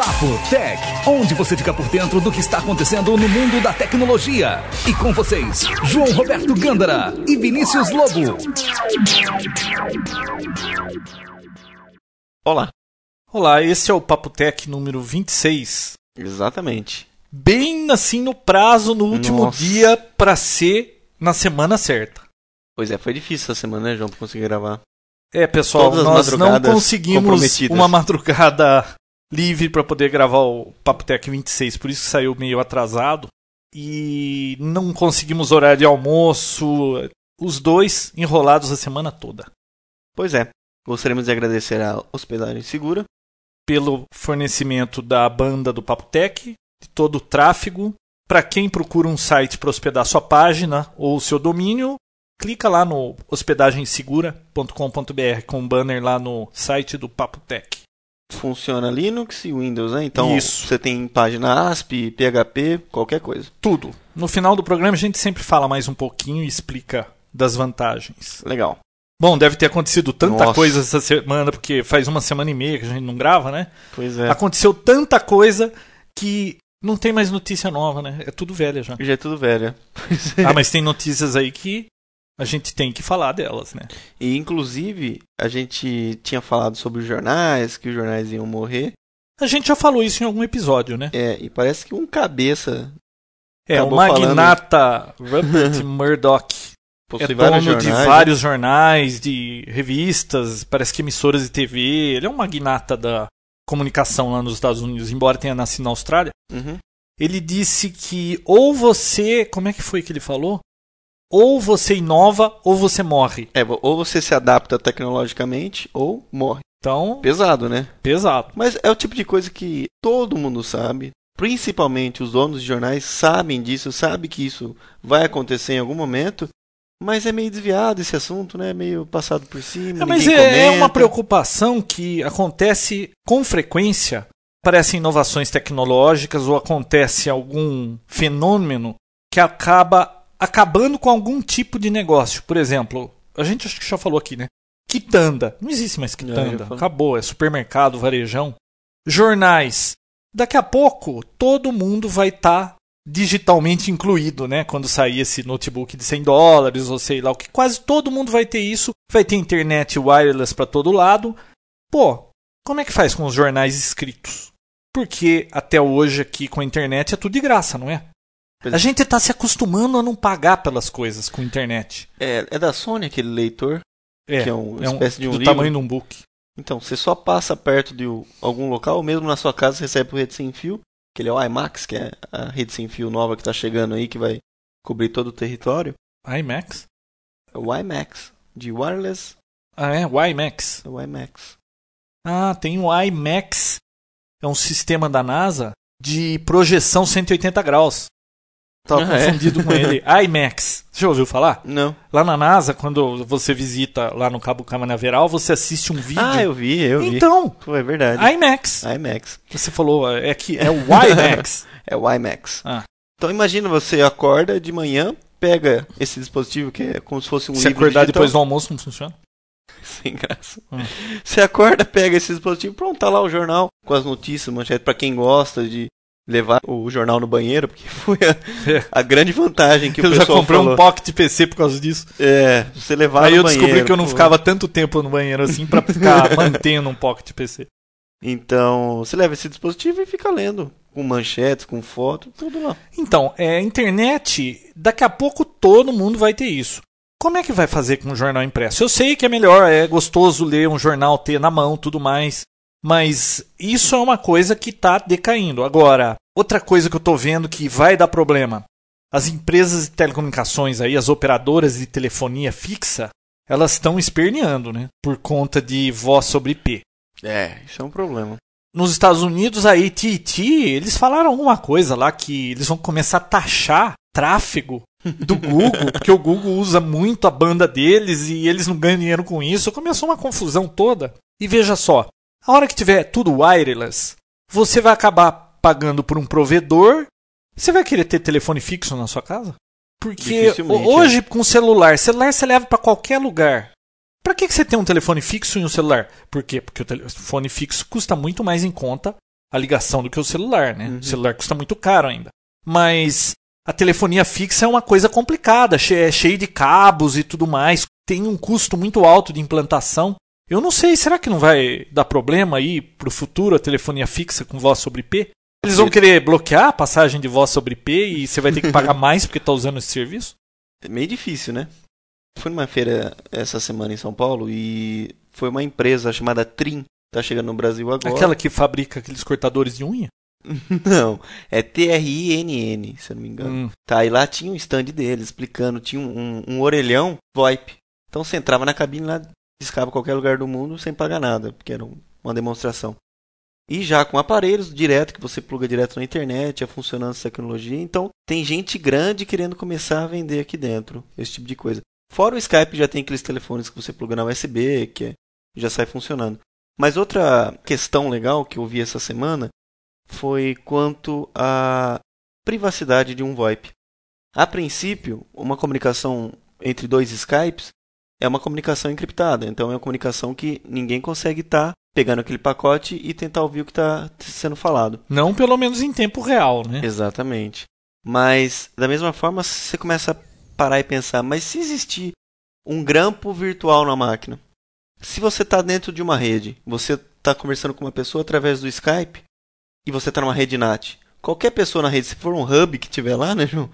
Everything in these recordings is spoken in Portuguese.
Papo Tech, onde você fica por dentro do que está acontecendo no mundo da tecnologia. E com vocês, João Roberto Gândara e Vinícius Lobo. Olá. Olá, esse é o Papo Tech número 26. Exatamente. Bem assim no prazo, no último Nossa. dia, para ser na semana certa. Pois é, foi difícil essa semana, né, João, pra conseguir gravar. É, pessoal, nós não conseguimos uma madrugada livre para poder gravar o Papo Tech 26, por isso que saiu meio atrasado. E não conseguimos horário de almoço, os dois enrolados a semana toda. Pois é, gostaríamos de agradecer a Hospedagem Segura. Pelo fornecimento da banda do Papo Tech, de todo o tráfego. Para quem procura um site para hospedar sua página ou seu domínio, clica lá no hospedagensegura.com.br com um banner lá no site do Papo Tech. Funciona Linux e Windows, né? Então Isso. você tem página ASP, PHP, qualquer coisa. Tudo. No final do programa a gente sempre fala mais um pouquinho e explica das vantagens. Legal. Bom, deve ter acontecido tanta Nossa. coisa essa semana, porque faz uma semana e meia que a gente não grava, né? Pois é. Aconteceu tanta coisa que não tem mais notícia nova, né? É tudo velha já. Já é tudo é. Ah, mas tem notícias aí que a gente tem que falar delas, né? E inclusive, a gente tinha falado sobre os jornais, que os jornais iam morrer. A gente já falou isso em algum episódio, né? É, e parece que um cabeça É, o Acabou falando- magnata Rupert Murdoch possui é dono jornais. de né? vários jornais, de revistas, parece que emissoras de TV. Ele é um magnata da comunicação lá nos Estados Unidos, embora tenha nascido na Austrália. Uhum. Ele disse que ou você. Como é que foi que ele falou? Ou você inova ou você morre. É, ou você se adapta tecnologicamente ou morre. Então, Pesado, né? pesado. Mas é o tipo de coisa que todo mundo sabe, principalmente os donos de jornais sabem disso, sabem que isso vai acontecer em algum momento, mas é meio desviado esse assunto, né? Meio passado por cima. É, mas é, é uma preocupação que acontece com frequência. Aparecem inovações tecnológicas ou acontece algum fenômeno que acaba acabando com algum tipo de negócio. Por exemplo, a gente acho que já falou aqui, né? Quitanda. Não existe mais É, quitanda. Acabou. É supermercado, varejão. Jornais. Daqui a pouco, todo mundo vai estar digitalmente incluído, né? Quando sair esse notebook de 100 dólares ou sei lá o que. Quase todo mundo vai ter isso. Vai ter internet wireless para todo lado. Pô, como é que faz com os jornais escritos? Porque até hoje aqui com a internet é tudo de graça, não é? A gente está se acostumando a não pagar pelas coisas com internet. É, é da Sony aquele leitor, É, que é uma é um, espécie de um do livro. tamanho de um book. Então, você só passa perto de o- algum local, ou mesmo na sua casa você recebe por rede sem fio, que ele é o IMAX, que é a rede sem fio nova que está chegando aí, que vai cobrir todo o território. IMAX? É o IMAX, de wireless, Ah, é? O IMAX. é o IMAX. Ah, tem o IMAX. É um sistema da NASA de projeção 180 graus. Tava Ah, é? confundido com ele. IMAX. Você já ouviu falar? Não. Lá na NASA, quando você visita lá no Cabo Canaveral, você assiste um vídeo. Ah, eu vi, eu vi. Então, Pô, é verdade. IMAX. IMAX. Você falou, é que é o IMAX. É o IMAX. Ah. Então imagina você acorda de manhã, pega esse dispositivo que é como se fosse um Se livro acordar digital. depois do almoço, não funciona? Sem graça. Hum. Você acorda, pega esse dispositivo, pronto, tá lá o jornal com as notícias, manchete, pra quem gosta de levar o jornal no banheiro, porque foi a, a grande vantagem que o eu já pessoal comprei falou. um pocket PC por causa disso. É, você levar Aí no eu descobri banheiro, que eu não pô. ficava tanto tempo no banheiro assim pra ficar mantendo um pocket PC. Então, você leva esse dispositivo e fica lendo, com manchetes, com foto, tudo lá. Então, é, internet, daqui a pouco todo mundo vai ter isso. Como é que vai fazer com o jornal impresso? Eu sei que é melhor, é gostoso ler um jornal, ter na mão, tudo mais. Mas isso é uma coisa que está decaindo. Agora, outra coisa que eu estou vendo que vai dar problema. As empresas de telecomunicações aí, as operadoras de telefonia fixa, elas estão esperneando, né? Por conta de voz sobre IP. É, isso é um problema. Nos Estados Unidos, a AT&T, eles falaram alguma coisa lá que eles vão começar a taxar tráfego do Google, porque o Google usa muito a banda deles e eles não ganham dinheiro com isso. Começou uma confusão toda. E veja só, a hora que tiver tudo wireless, você vai acabar pagando por um provedor. Você vai querer ter telefone fixo na sua casa? Porque hoje com celular, celular você leva para qualquer lugar. Para que, que você tem um telefone fixo e um celular? Por quê? Porque o telefone fixo custa muito mais em conta a ligação do que o celular, né? Uhum. O celular custa muito caro ainda. Mas a telefonia fixa é uma coisa complicada, é cheio de cabos e tudo mais, tem um custo muito alto de implantação. Eu não sei, será que não vai dar problema aí pro futuro a telefonia fixa com voz sobre IP? Eles vão querer bloquear a passagem de voz sobre IP e você vai ter que pagar mais porque tá usando esse serviço? É meio difícil, né? Fui numa feira essa semana em São Paulo e foi uma empresa chamada Trim. Tá chegando no Brasil agora. Aquela que fabrica aqueles cortadores de unha? Não, é T-R-I-N-N, se eu não me engano. Hum. Tá, e lá tinha um stand deles explicando, tinha um, um, um orelhão VoIP. Então você entrava na cabine lá, discava qualquer lugar do mundo sem pagar nada, porque era um- uma demonstração. E já com aparelhos direto, que você pluga direto na internet, é funcionando essa tecnologia. Então tem gente grande querendo começar a vender aqui dentro, esse tipo de coisa. Fora o Skype, já tem aqueles telefones que você pluga na USB, que é- já sai funcionando. Mas outra questão legal que eu vi essa semana foi quanto à privacidade de um VoIP. A princípio, uma comunicação entre dois Skypes é uma comunicação encriptada, então é uma comunicação que ninguém consegue estar pegando aquele pacote e tentar ouvir o que está sendo falado. Não pelo menos em tempo real, né? Exatamente. Mas, da mesma forma, você começa a parar e pensar: mas se existir um grampo virtual na máquina, se você está dentro de uma rede, você está conversando com uma pessoa através do Skype e você está numa rede NAT, qualquer pessoa na rede, se for um hub que tiver lá, né, João,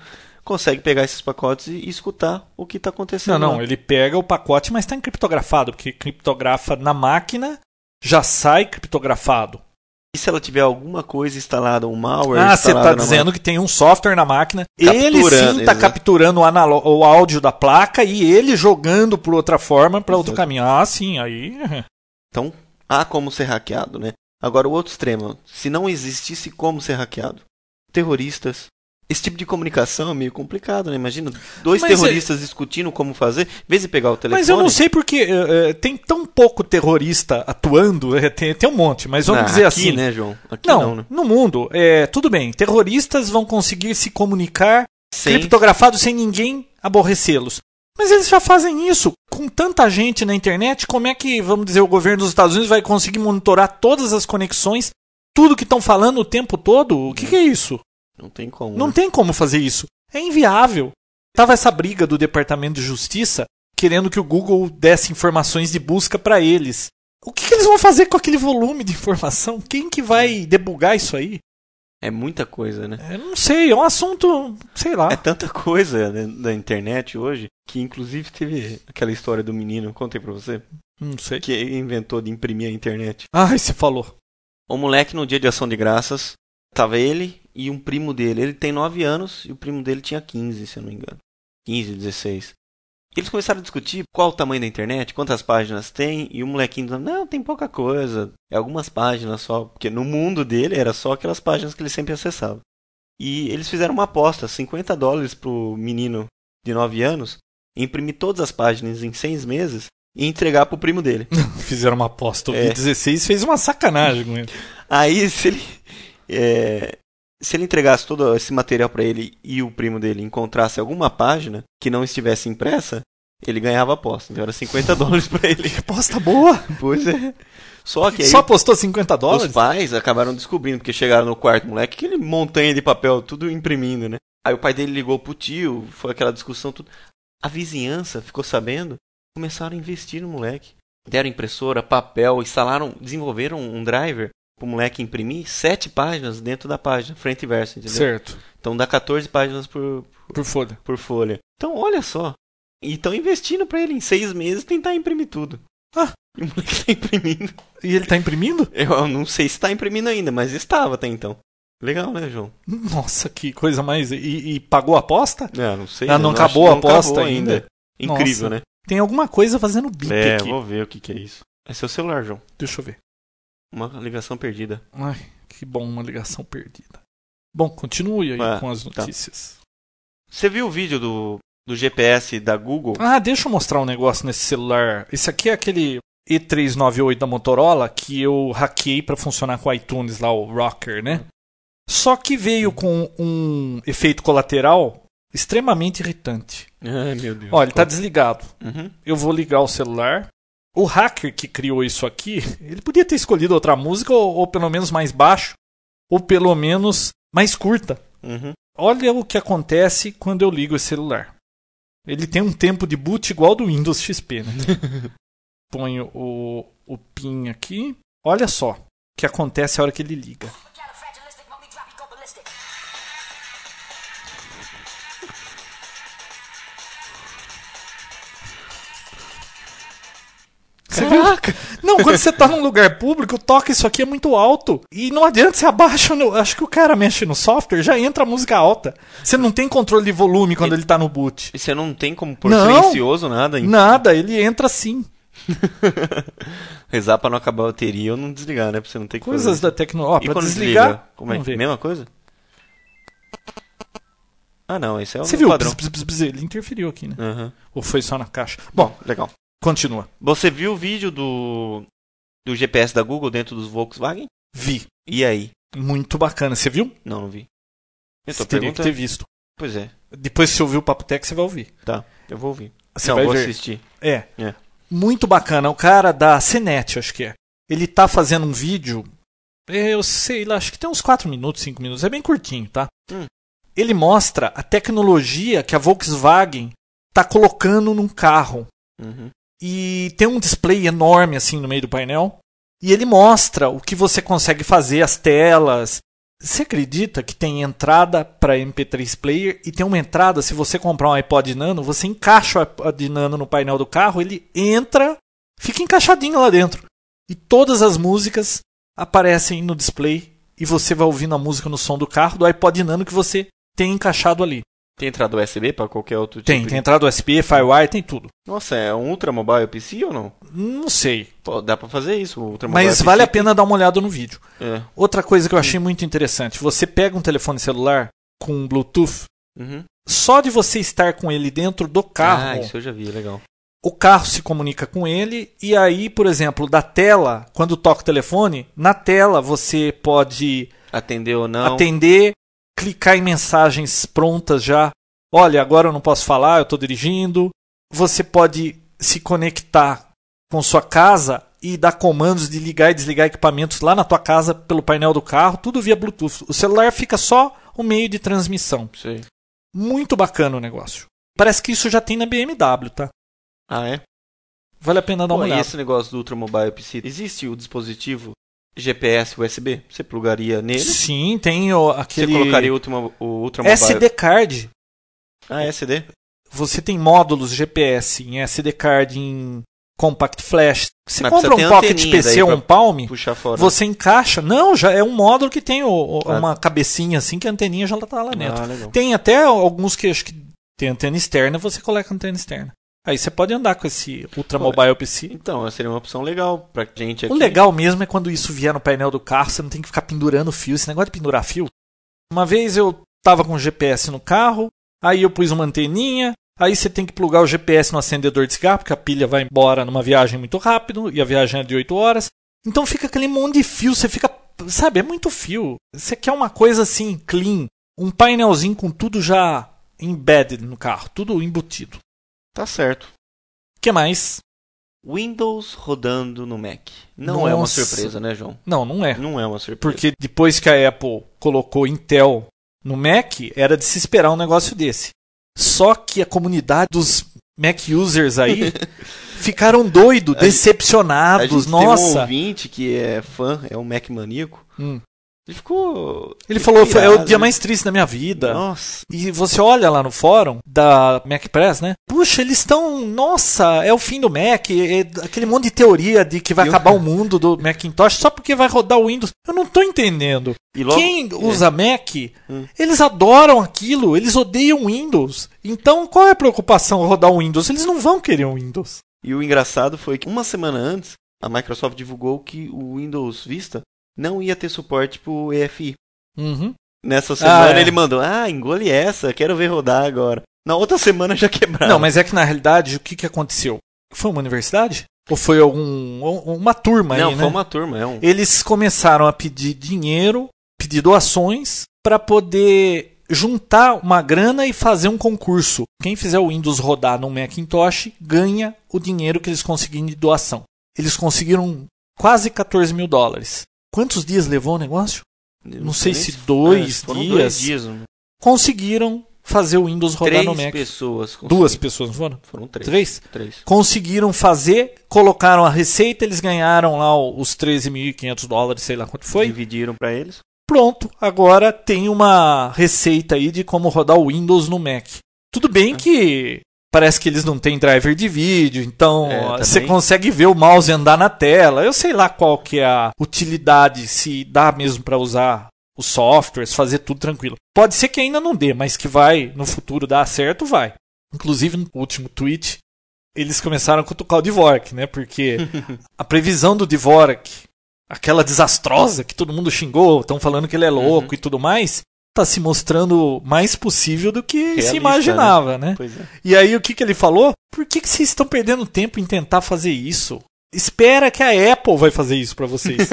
consegue pegar esses pacotes e, escutar o que está acontecendo. Não, não, lá. ele pega o pacote, mas está encriptografado, porque criptografa na máquina já sai criptografado. E se ela tiver alguma coisa instalada, um malware Ah, você está dizendo que tem um software na máquina, ele sim está capturando o, o áudio da placa e ele jogando por outra forma para outro caminho. Ah, sim, aí. Então, há como ser hackeado, né? Agora, o outro extremo, se não existisse como ser hackeado, terroristas. Esse tipo de comunicação é meio complicado, né? Imagina dois Mas é- terroristas discutindo como fazer, em vez de pegar o telefone. Mas eu não sei porque eh, eh, tem tão pouco terrorista atuando, eh, tem, tem um monte, mas vamos Ah, dizer aqui, assim. né, João? Aqui Não, não, né? no mundo, é, tudo bem, terroristas vão conseguir se comunicar Sem... criptografados sem ninguém aborrecê-los. Mas eles já fazem isso com tanta gente na internet. Como é que, vamos dizer, o governo dos Estados Unidos vai conseguir monitorar todas as conexões, tudo que estão falando o tempo todo? O que, que é isso? Não tem como. Não né? tem como fazer isso. É inviável. Tava essa briga do Departamento de Justiça querendo que o Google desse informações de busca para eles. O que, que eles vão fazer com aquele volume de informação? Quem que vai debugar isso aí? É muita coisa, né? Eu não sei, é um assunto, sei lá. É tanta coisa né, da internet hoje que, inclusive, teve aquela história do menino, contei pra você, Não sei. que inventou de imprimir a internet. Ai, você falou. O moleque, no dia de ação de graças, tava ele e um primo dele. Ele tem 9 anos e o primo dele tinha 15, se eu não me engano. 15, 16. Eles começaram a discutir qual o tamanho da internet, quantas páginas tem, e o molequinho dizendo, não, tem pouca coisa, é algumas páginas só, porque no mundo dele era só aquelas páginas que ele sempre acessava. E eles fizeram uma aposta, 50 dólares pro menino de 9 anos, imprimir todas as páginas em 6 meses e entregar pro primo dele. Fizeram uma aposta. O É. 16 fez uma sacanagem com ele. Aí, se ele, é, se ele entregasse todo esse material para ele e o primo dele encontrasse alguma página que não estivesse impressa, ele ganhava aposta. Então era 50 dólares para ele. Aposta boa. Pois é. Só que aí Só apostou 50 dólares? os pais acabaram descobrindo, porque chegaram no quarto, moleque, aquele montanha de papel, tudo imprimindo, né? Aí o pai dele ligou pro tio, foi aquela discussão, tudo. A vizinhança ficou sabendo, começaram a investir no moleque. Deram impressora, papel, instalaram, desenvolveram um driver pro moleque imprimir sete páginas dentro da página, frente e verso, entendeu? Certo. Então dá 14 páginas por, Por folha. por folha. Então olha só. E estão investindo pra ele em seis meses tentar imprimir tudo. Ah. E o moleque tá imprimindo. E ele tá imprimindo? Eu não sei se tá imprimindo ainda, mas estava até então. Legal, né, João? Nossa, que coisa mais. E, e pagou a aposta? Ah, não sei. Ah, não acho acabou a não aposta acabou ainda? Incrível, Nossa. né? Tem alguma coisa fazendo bip É, aqui. vou ver o que, que é isso. É seu celular, João. Deixa eu ver. Uma ligação perdida. Ai, que bom, uma ligação perdida. Bom, continue aí Ah, com as tá. notícias. Você viu o vídeo do, do GPS da Google? Ah, deixa eu mostrar um negócio nesse celular. Esse aqui é aquele E398 da Motorola que eu hackei para funcionar com o iTunes lá, o Rocker, né? Só que veio com um efeito colateral extremamente irritante. Ai, meu Deus. Olha, ele tá desligado. Uhum. Eu vou ligar o celular. O hacker que criou isso aqui, ele podia ter escolhido outra música ou, ou pelo menos mais baixo. ou pelo menos mais curta. Uhum. Olha o que acontece quando eu ligo esse celular. Ele tem um tempo de boot igual do Windows XP, né? Ponho o, o PIN aqui. Olha só o que acontece a hora que ele liga. Viu? Não, quando você tá num lugar público, toca isso aqui é muito alto. E não adianta você abaixa. No, acho que o cara mexe no software, já entra a música alta. Você não tem controle de volume quando ele tá no boot. E você não tem como pôr Não. silencioso, nada? hein? Nada, ele entra assim. Rezar pra não acabar a bateria ou não desligar, né? Pra você não ter que Coisas da tecnologia. E Pra quando desligar. desliga? Como é. Mesma coisa? Ah, não, esse é o Você viu? padrão. Bzz, bzz, bzz, ele interferiu aqui, né? Aham. Ou foi só na caixa? Bom, legal. Continua. Você viu o vídeo do, do GPS da Google dentro dos Volkswagen? Vi. E aí? Muito bacana. Você viu? Não, não vi. Eu Você teria que ter visto. Pois é, Depois, se ouvir o Papo Tech, você vai ouvir. tá. Eu vou ouvir. Você não, vai vou ver. assistir. É. É. Muito bacana. O cara da CNET, acho que é. Ele tá fazendo um vídeo. Eu sei lá, acho que tem uns 4 minutos, 5 minutos. É bem curtinho, tá? Hum. Ele mostra a tecnologia que a Volkswagen tá colocando num carro. Uhum. E tem um display enorme assim no meio do painel. E ele mostra o que você consegue fazer, as telas. Você acredita que tem entrada para MP3 player e tem uma entrada, se você comprar um iPod Nano, você encaixa o iPod Nano no painel do carro, ele entra, fica encaixadinho lá dentro. E todas as músicas aparecem no display e você vai ouvindo a música no som do carro do iPod Nano que você tem encaixado ali. Tem entrada USB pra qualquer outro Tem, tipo tem de... entrada USB, Firewire, tem tudo. Nossa, é um Ultra Mobile PC ou não? Não sei, Pô, dá pra fazer isso, Ultra Mobile mas PC vale a tem- pena dar uma olhada no vídeo. É. Outra coisa que eu achei muito interessante, você pega um telefone celular com Bluetooth, Uhum. só de você estar com ele dentro do carro, Ah, isso eu já vi, legal. o carro se comunica com ele e aí, por exemplo, da tela, quando toca o telefone, na tela você pode Atendeu ou não? atender, clicar em mensagens prontas já. Olha, agora eu não posso falar, eu estou dirigindo. Você pode se conectar com sua casa e dar comandos de ligar e desligar equipamentos lá na tua casa pelo painel do carro, tudo via Bluetooth. O celular fica só o meio de transmissão. Sei. Muito bacana o negócio. Parece que isso já tem na BMW, tá? Ah, é? Vale a pena dar Pô, uma e olhada. esse negócio do Ultra Mobile PC, existe o dispositivo GPS USB? Você plugaria nele? Sim, tem o, Você aquele colocaria o Ultra, o Ultra? SD card. Ah, SD? Você tem módulos GPS em SD card, em Compact Flash. Você Mas compra um Pocket PC ou um Palm, você encaixa. Não, já é um módulo que tem o- o- Ah. uma cabecinha assim que a anteninha já tá lá dentro. Ah. Tem até alguns que acho que tem antena externa, você coloca antena externa. Aí você pode andar com esse Ultra Mobile PC. Então, seria uma opção legal pra gente aqui. O legal mesmo é quando isso vier no painel do carro, você não tem que ficar pendurando fio. Esse negócio de pendurar fio. Uma vez eu tava com o GPS no carro, aí eu pus uma anteninha, aí você tem que plugar o GPS no acendedor de cigarro, porque a pilha vai embora numa viagem muito rápido, e a viagem é de 8 horas. Então fica aquele monte de fio, você fica. Sabe, é muito fio. Você quer uma coisa assim, clean. Um painelzinho com tudo já embedded no carro, tudo embutido. Tá certo. O que mais? Windows rodando no Mac. Não é uma Nossa. surpresa, né, João? Não, não é. Não é uma surpresa. Porque depois que a Apple colocou Intel no Mac, era de se esperar um negócio desse. Só que a comunidade dos Mac users aí ficaram doidos, A gente- a decepcionados. gente tem um Nossa! ouvinte que é fã, é um Mac maníaco. Hum. Ele ficou. Ele falou, é o dia né? mais triste da minha vida. Nossa. E você olha lá no fórum da Mac Press, né? Puxa, eles estão. Nossa, é o fim do Mac. É aquele monte de teoria de que vai E o- acabar o mundo do Macintosh só porque vai rodar o Windows. Eu não tô entendendo. Logo- Quem é. usa Mac, Hum. eles adoram aquilo, eles odeiam Windows. Então qual é a preocupação rodar o Windows? Eles não vão querer o Windows. E o engraçado foi que uma semana antes, a Microsoft divulgou que o Windows Vista não ia ter suporte pro EFI. Uhum. Nessa semana é. ele mandou: Ah, engole essa, quero ver rodar agora. Na outra semana já quebraram. Não, mas é que na realidade o que, que aconteceu? Foi uma universidade? Ou foi algum uma turma Não, aí, foi né? uma turma, é um. Eles começaram a pedir dinheiro, pedir doações para poder juntar uma grana e fazer um concurso. Quem fizer o Windows rodar no Macintosh ganha o dinheiro que eles conseguirem de doação. Eles conseguiram quase 14 mil dólares. Quantos dias levou o negócio? não sei se é, dois foram dias, dois dias. né? conseguiram fazer o Windows rodar Três no Mac. pessoas. Duas pessoas, não foram? Foram três. Três? Três. Conseguiram fazer, colocaram a receita, eles ganharam lá os 13.500 dólares, sei lá quanto foi. Dividiram pra eles. Pronto, agora tem uma receita aí de como rodar o Windows no Mac. Tudo bem que parece que eles não têm driver de vídeo, então É, você consegue ver o mouse andar na tela. Eu sei lá qual que é a utilidade, se dá mesmo para usar os softwares, fazer tudo tranquilo. Pode ser que ainda não dê, mas que vai no futuro dar certo, vai. Inclusive no último tweet eles começaram a cutucar o Dvorak, né? Porque a previsão do Dvorak, aquela desastrosa que todo mundo xingou, estão falando que ele é louco Uhum. e tudo mais, tá se mostrando mais possível do que Realista, se imaginava, né? Pois é. E aí o que, que ele falou? Por que, que vocês estão perdendo tempo em tentar fazer isso? Espera que a Apple vai fazer isso pra vocês.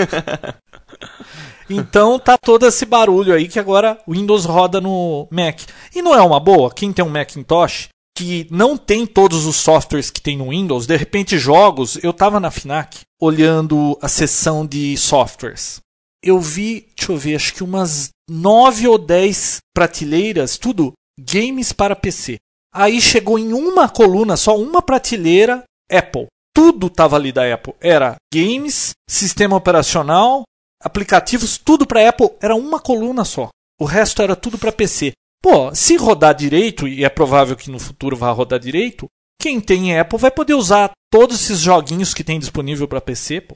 então tá todo esse barulho aí que agora o Windows roda no Mac. E não é uma boa? Quem tem um Macintosh que não tem todos os softwares que tem no Windows, de repente jogos, eu tava na Fnac olhando a seção de softwares. Eu vi, deixa eu ver, acho que umas nove ou dez prateleiras, tudo games para PC. Aí chegou em uma coluna, só uma prateleira, Apple. Tudo tava ali da Apple. Era games, sistema operacional, aplicativos, tudo para Apple. Era uma coluna só. O resto era tudo para PC. Pô, se rodar direito, e é provável que no futuro vá rodar direito, quem tem Apple vai poder usar todos esses joguinhos que tem disponível para PC. Pô.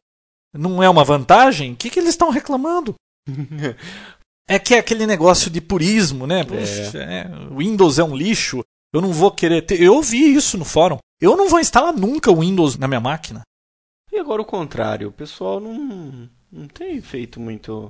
Não é uma vantagem? O que, que eles estão reclamando? É que é aquele negócio de purismo, né? Puxa, é, Windows é um lixo. Eu não vou querer ter. Eu ouvi isso no fórum. Eu não vou instalar nunca o Windows na minha máquina. E agora o contrário, o pessoal não, não tem feito muito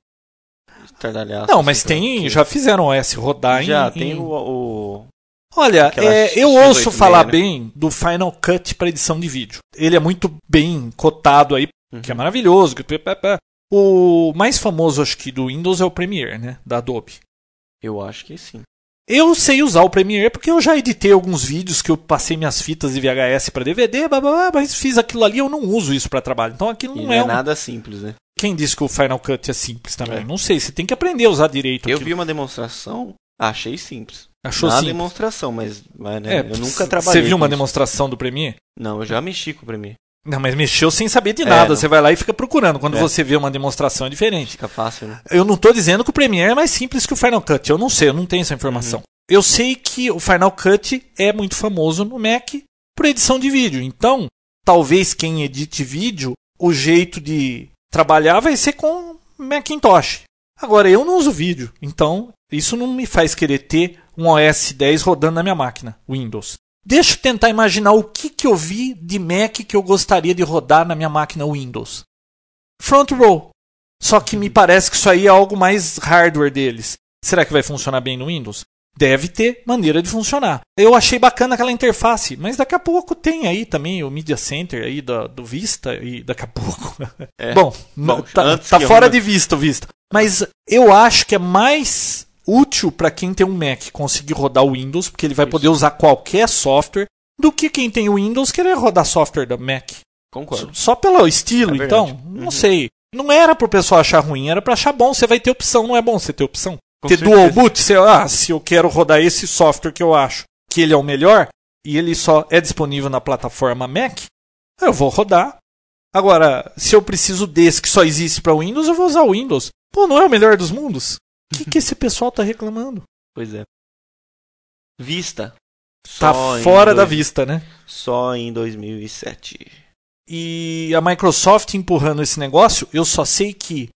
estardalhaço. Não, assim, mas pra- tem. que- Já fizeram o OS rodar Já, em. tem em- o, o- Olha, é, eu X86, ouço falar né? bem do Final Cut para edição de vídeo. Ele é muito bem cotado aí, que é Uhum. maravilhoso. O mais famoso, acho que, do Windows é o Premiere, né? Da Adobe. Eu acho que sim. Eu sei usar o Premiere porque eu já editei alguns vídeos que eu passei minhas fitas de VHS para DVD, blá, blá, blá, mas fiz aquilo ali, eu não uso isso para trabalho. Então aquilo não não é, é um... nada simples, né? Quem disse que o Final Cut é simples também? É. Não sei, você tem que aprender a usar direito Eu aquilo. vi uma demonstração, achei simples. Achou Na simples? demonstração, mas, mas, né, É, eu nunca trabalhei. Você viu uma isso. demonstração do Premiere? Não, eu já mexi com o Premiere. Não, mas mexeu sem saber de É, nada. não. Você vai lá e fica procurando. Quando É. você vê uma demonstração é diferente. Fica fácil, né? Eu não estou dizendo que o Premiere é mais simples que o Final Cut. Eu não sei, eu não tenho essa informação. Eu sei que o Final Cut é muito famoso no Mac por edição de vídeo. Então, talvez quem edite vídeo, o jeito de trabalhar vai ser com Macintosh. Agora, eu não uso vídeo. Então, isso não me faz querer ter um OS 10 rodando na minha máquina, Windows. Deixa eu tentar imaginar o que, que eu vi de Mac que eu gostaria de rodar na minha máquina Windows. Front Row. Só que me parece que isso aí é algo mais hardware deles. Será que vai funcionar bem no Windows? Deve ter maneira de funcionar. Eu achei bacana aquela interface, mas daqui a pouco tem aí também o Media Center aí do, do Vista e daqui a pouco. É. Bom, tá, tá eu fora mude- de vista o Vista. Mas eu acho que é mais útil para quem tem um Mac conseguir rodar o Windows, porque ele vai Isso. poder usar qualquer software, do que quem tem o Windows querer rodar software da Mac. Concordo. Só pelo estilo, É então? Não Uhum. sei. Não era pro pessoal achar ruim, era pra achar bom. Você vai ter opção, não é bom você ter opção. Com ter certeza. dual boot, você, ah, se eu quero rodar esse software que eu acho que ele é o melhor, e ele só é disponível na plataforma Mac, eu vou rodar. Agora, se eu preciso desse que só existe para Windows, eu vou usar o Windows. Pô, não é o melhor dos mundos? O que, que esse pessoal tá reclamando? Pois é. Vista. Tá Só em fora da dois- vista, né? Só em 2007. E a Microsoft empurrando esse negócio, eu só sei que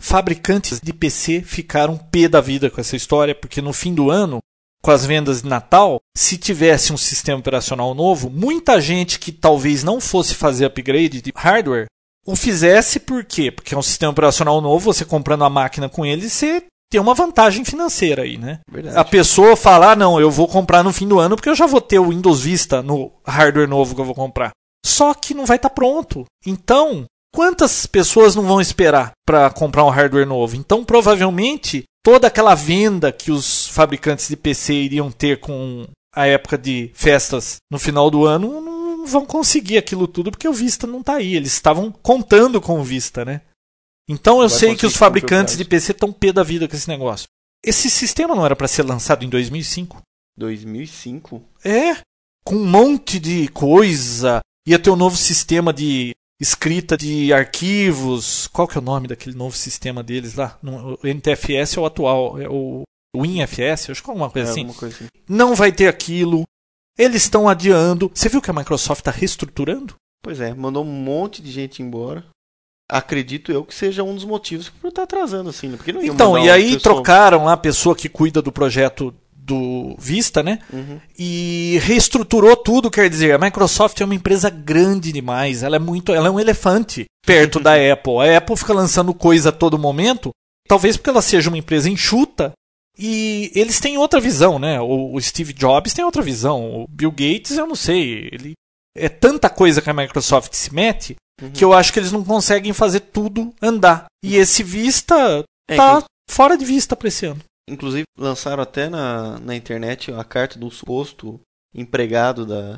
fabricantes de PC ficaram pé da vida com essa história, porque no fim do ano, com as vendas de Natal, se tivesse um sistema operacional novo, muita gente que talvez não fosse fazer upgrade de hardware, o fizesse por quê? Porque é um sistema operacional novo, você comprando a máquina com ele, você tem uma vantagem financeira aí, né? Verdade. A pessoa fala, ah, não, eu vou comprar no fim do ano porque eu já vou ter o Windows Vista no hardware novo que eu vou comprar. Só que não vai estar pronto. Então, quantas pessoas não vão esperar para comprar um hardware novo? Então, provavelmente, toda aquela venda que os fabricantes de PC iriam ter com a época de festas no final do ano não vão conseguir aquilo tudo porque o Vista não está aí. Eles estavam contando com o Vista, né? Então eu sei que os fabricantes de PC estão pé da vida com esse negócio. Esse sistema não era para ser lançado em 2005? 2005? É, com um monte de coisa. Ia ter um novo sistema de escrita de arquivos. Qual que é o nome daquele novo sistema deles lá? O NTFS é o atual, é o WinFS, acho que é alguma coisa É, assim. alguma coisa assim. Não vai ter aquilo. Eles estão adiando. Você viu que a Microsoft está reestruturando? Pois é, mandou um monte de gente embora. Acredito eu que seja um dos motivos por estar atrasando assim, né? Porque não Então, e aí pessoal- trocaram lá a pessoa que cuida do projeto do Vista, né? Uhum. E reestruturou tudo, quer dizer, a Microsoft é uma empresa grande demais, ela é muito, ela é um elefante perto da Apple. A Apple fica lançando coisa a todo momento, talvez porque ela seja uma empresa enxuta e eles têm outra visão, né? O Steve Jobs tem outra visão, o Bill Gates, eu não sei, ele é tanta coisa que a Microsoft se mete Uhum. que eu acho que eles não conseguem fazer tudo andar. E esse Vista É, tá fora de vista para esse ano. Inclusive, lançaram até na, na internet a carta do suposto empregado da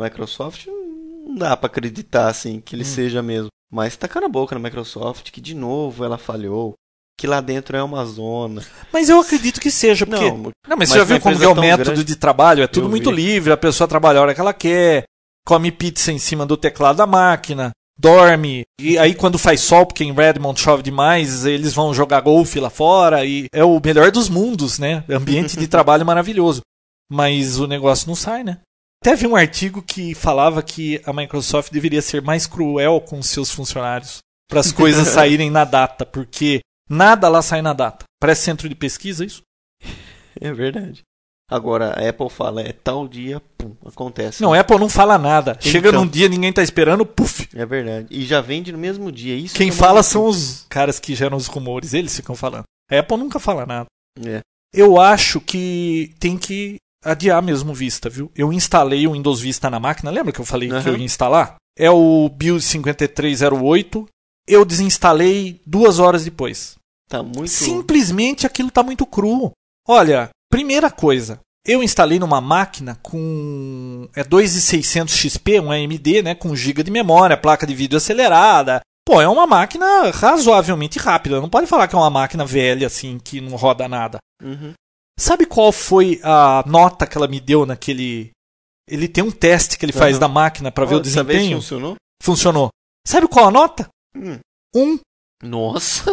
Microsoft. Não dá pra acreditar, assim, que ele Hum. seja mesmo. Mas tacar na boca na Microsoft que, de novo, ela falhou. Que lá dentro é uma zona. Mas eu acredito que seja, porque Não, Não, mas, Mas você já viu como é o método grande- de trabalho? É tudo muito vi. livre, a pessoa trabalha a hora que ela quer, come pizza em cima do teclado da máquina, dorme, e aí quando faz sol, porque em Redmond chove demais, eles vão jogar golfe lá fora, e é o melhor dos mundos, né? Ambiente de trabalho maravilhoso. Mas o negócio não sai, né? Até vi um artigo que falava que a Microsoft deveria ser mais cruel com seus funcionários para as coisas saírem na data, porque nada lá sai na data. Parece centro de pesquisa isso? É verdade. Agora, a Apple fala, é tal dia, pum, acontece. Não, Apple não fala nada. Chega Então. num dia, ninguém tá esperando, puf. É verdade. E já vende no mesmo dia. Isso Quem que fala são os caras que geram os rumores, eles ficam falando. A Apple nunca fala nada. É. Eu acho que tem que adiar mesmo Vista, viu? Eu instalei o Windows Vista na máquina, lembra que eu falei que Aham. eu ia instalar? É o Build 5308. Eu desinstalei duas horas depois. Tá muito. Simplesmente aquilo tá muito cru. Olha, primeira coisa, eu instalei numa máquina com é 2600 XP, um AMD, né, com GB de memória, placa de vídeo acelerada. Pô, é uma máquina razoavelmente rápida. Não pode falar que é uma máquina velha assim que não roda nada. Uhum. Sabe qual foi a nota que ela me deu naquele ele tem um teste que ele faz Aham. da máquina para ver o Dessa vez desempenho? funcionou? Funcionou. Sabe qual a nota? Hum. Um. Nossa.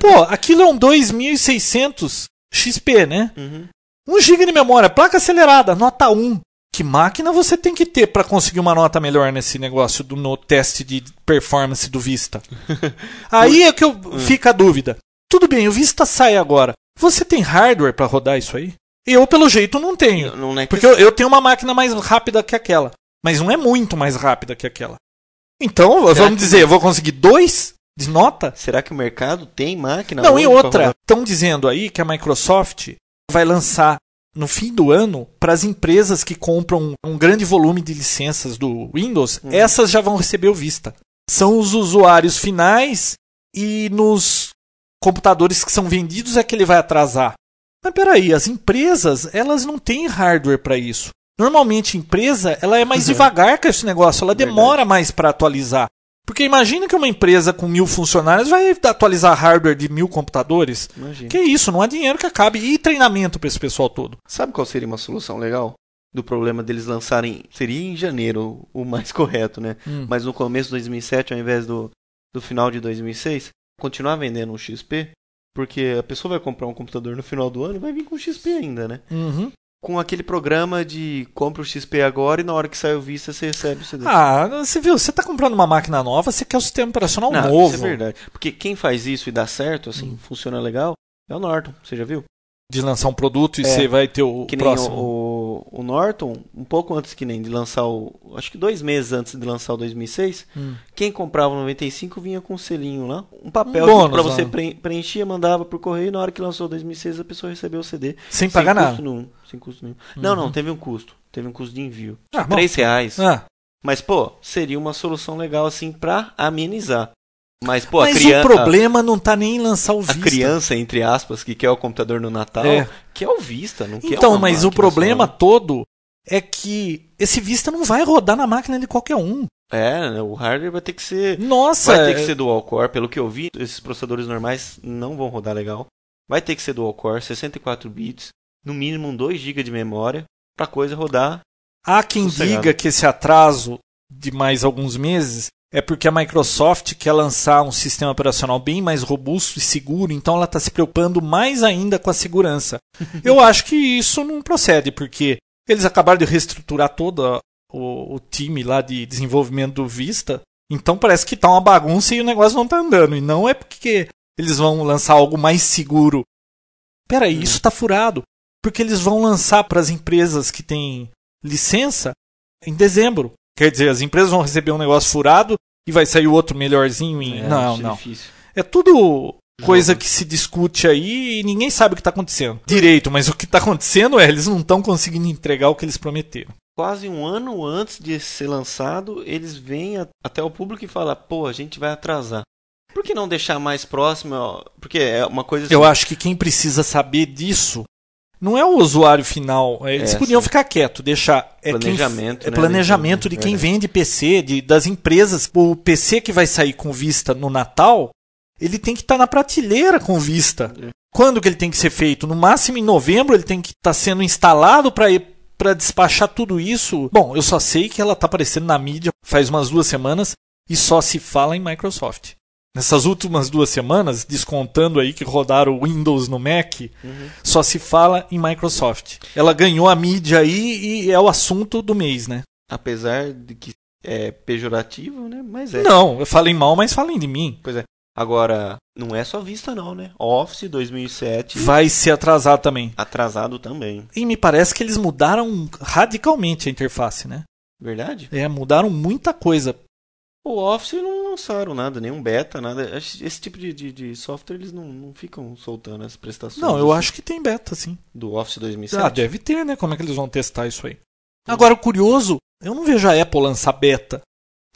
Pô, aquilo é um 2600 XP, né? Uhum. 1 GB de memória, placa acelerada, nota 1. Que máquina você tem que ter para conseguir uma nota melhor nesse negócio do no teste de performance do Vista? Aí é que eu, fica a dúvida. Tudo bem, o Vista sai agora. Você tem hardware para rodar isso aí? Eu, pelo jeito, não tenho. Não é que Porque eu, eu tenho uma máquina mais rápida que aquela. Mas não é muito mais rápida que aquela. Então, Será vamos que- dizer, eu vou conseguir dois de nota? Será que o mercado tem máquina? Não, e outra, estão dizendo aí que a Microsoft vai lançar no fim do ano para as empresas que compram um grande volume de licenças do Windows, Uhum. essas já vão receber o Vista. São os usuários finais e nos computadores que são vendidos é que ele vai atrasar. Mas peraí, as empresas, elas não têm hardware para isso. Normalmente a empresa, ela é mais Uhum. devagar com esse negócio, ela Verdade. demora mais para atualizar. Porque imagina que uma empresa com mil funcionários vai atualizar hardware de mil computadores. Imagina. Que isso, não há dinheiro que acabe. E treinamento para esse pessoal todo. Sabe qual seria uma solução legal? Do problema deles lançarem. Seria em janeiro o mais correto, né? Hum. Mas no começo de 2007, ao invés do, do final de 2006, continuar vendendo um XP. Porque a pessoa vai comprar um computador no final do ano e vai vir com XP ainda, né? Uhum. Com aquele programa de compra o XP agora e na hora que sai o Vista você recebe o CD. Ah, você viu, você está comprando uma máquina nova, você quer o sistema operacional Não, novo. Isso é verdade. Porque quem faz isso e dá certo, assim, Hum. funciona legal, é o Norton. Você já viu? De lançar um produto e É, você vai ter o Que nem próximo. o, o, o Norton, um pouco antes que nem de lançar o. Acho que dois meses antes de lançar o 2006, Hum. quem comprava o 95 vinha com um selinho lá, um papel Um para você lá. pre- preenchia, mandava por correio e na hora que lançou o 2006 a pessoa recebeu o CD. Sem pagar nada. custo nenhum, sem custo nenhum. Não, não, teve um custo. Teve um custo de envio. Ah, bom. Três reais. Ah, Mas, pô, seria uma solução legal assim pra amenizar. Mas, pô, mas a criança. o problema não tá nem em lançar o A Vista. criança, entre aspas, que quer o computador no Natal, É. quer o Vista, não quer Então, mas o problema só. todo é que esse Vista não vai rodar na máquina de qualquer um. É, né, o hardware vai ter que ser. Nossa! Vai ter que é- ser dual core, pelo que eu vi, esses processadores normais não vão rodar legal. Vai ter que ser dual core, 64 bits, no mínimo 2 GB de memória, pra coisa rodar. Há quem Sossegado. diga que esse atraso de mais alguns meses é porque a Microsoft quer lançar um sistema operacional bem mais robusto e seguro, então ela está se preocupando mais ainda com a segurança. Eu acho que isso não procede, porque eles acabaram de reestruturar todo o, o time lá de desenvolvimento do Vista, então parece que tá uma bagunça e o negócio não tá andando. E não é porque eles vão lançar algo mais seguro. Peraí, Hum. isso tá furado. Porque eles vão lançar para as empresas que têm licença em dezembro. Quer dizer, as empresas vão receber um negócio furado e vai sair o outro melhorzinho em. É, não, não. difícil. É tudo coisa que se discute aí e ninguém sabe o que está acontecendo. Direito, mas o que está acontecendo é eles não estão conseguindo entregar o que eles prometeram. Quase um ano antes de ser lançado, eles vêm até o público e falam: pô, a gente vai atrasar. Por que não deixar mais próximo? Porque é uma coisa assim. Eu acho que quem precisa saber disso não é o usuário final. Eles É, podiam sim. ficar quieto, deixar. É quem- Planejamento, é né, planejamento de quem vende PC, de, das empresas. O PC que vai sair com vista no Natal, ele tem que estar na prateleira com vista. É. Quando que ele tem que ser feito? No máximo em novembro ele tem que estar sendo instalado para para despachar tudo isso. Bom, eu só sei que ela está aparecendo na mídia faz umas duas semanas e só se fala em Microsoft. Nessas últimas duas semanas, descontando aí que rodaram o Windows no Mac, Uhum. só se fala em Microsoft. Ela ganhou a mídia aí e é o assunto do mês, né? Apesar de que é pejorativo, né? Mas é. Não, eu falei mal, mas falem de mim. Agora, não é só vista não, né? Office 2007 Vai ser atrasado também. atrasado também. E me parece que eles mudaram radicalmente a interface, né? Verdade? É, mudaram muita coisa. O Office não lançaram nada, nenhum beta, nada. Esse tipo de, de, de software eles não, não ficam soltando as prestações. Não, eu assim, acho que tem beta, sim. Do Office 2007. Ah, deve ter, né? Como é que eles vão testar isso aí? Agora, o curioso, eu não vejo a Apple lançar beta.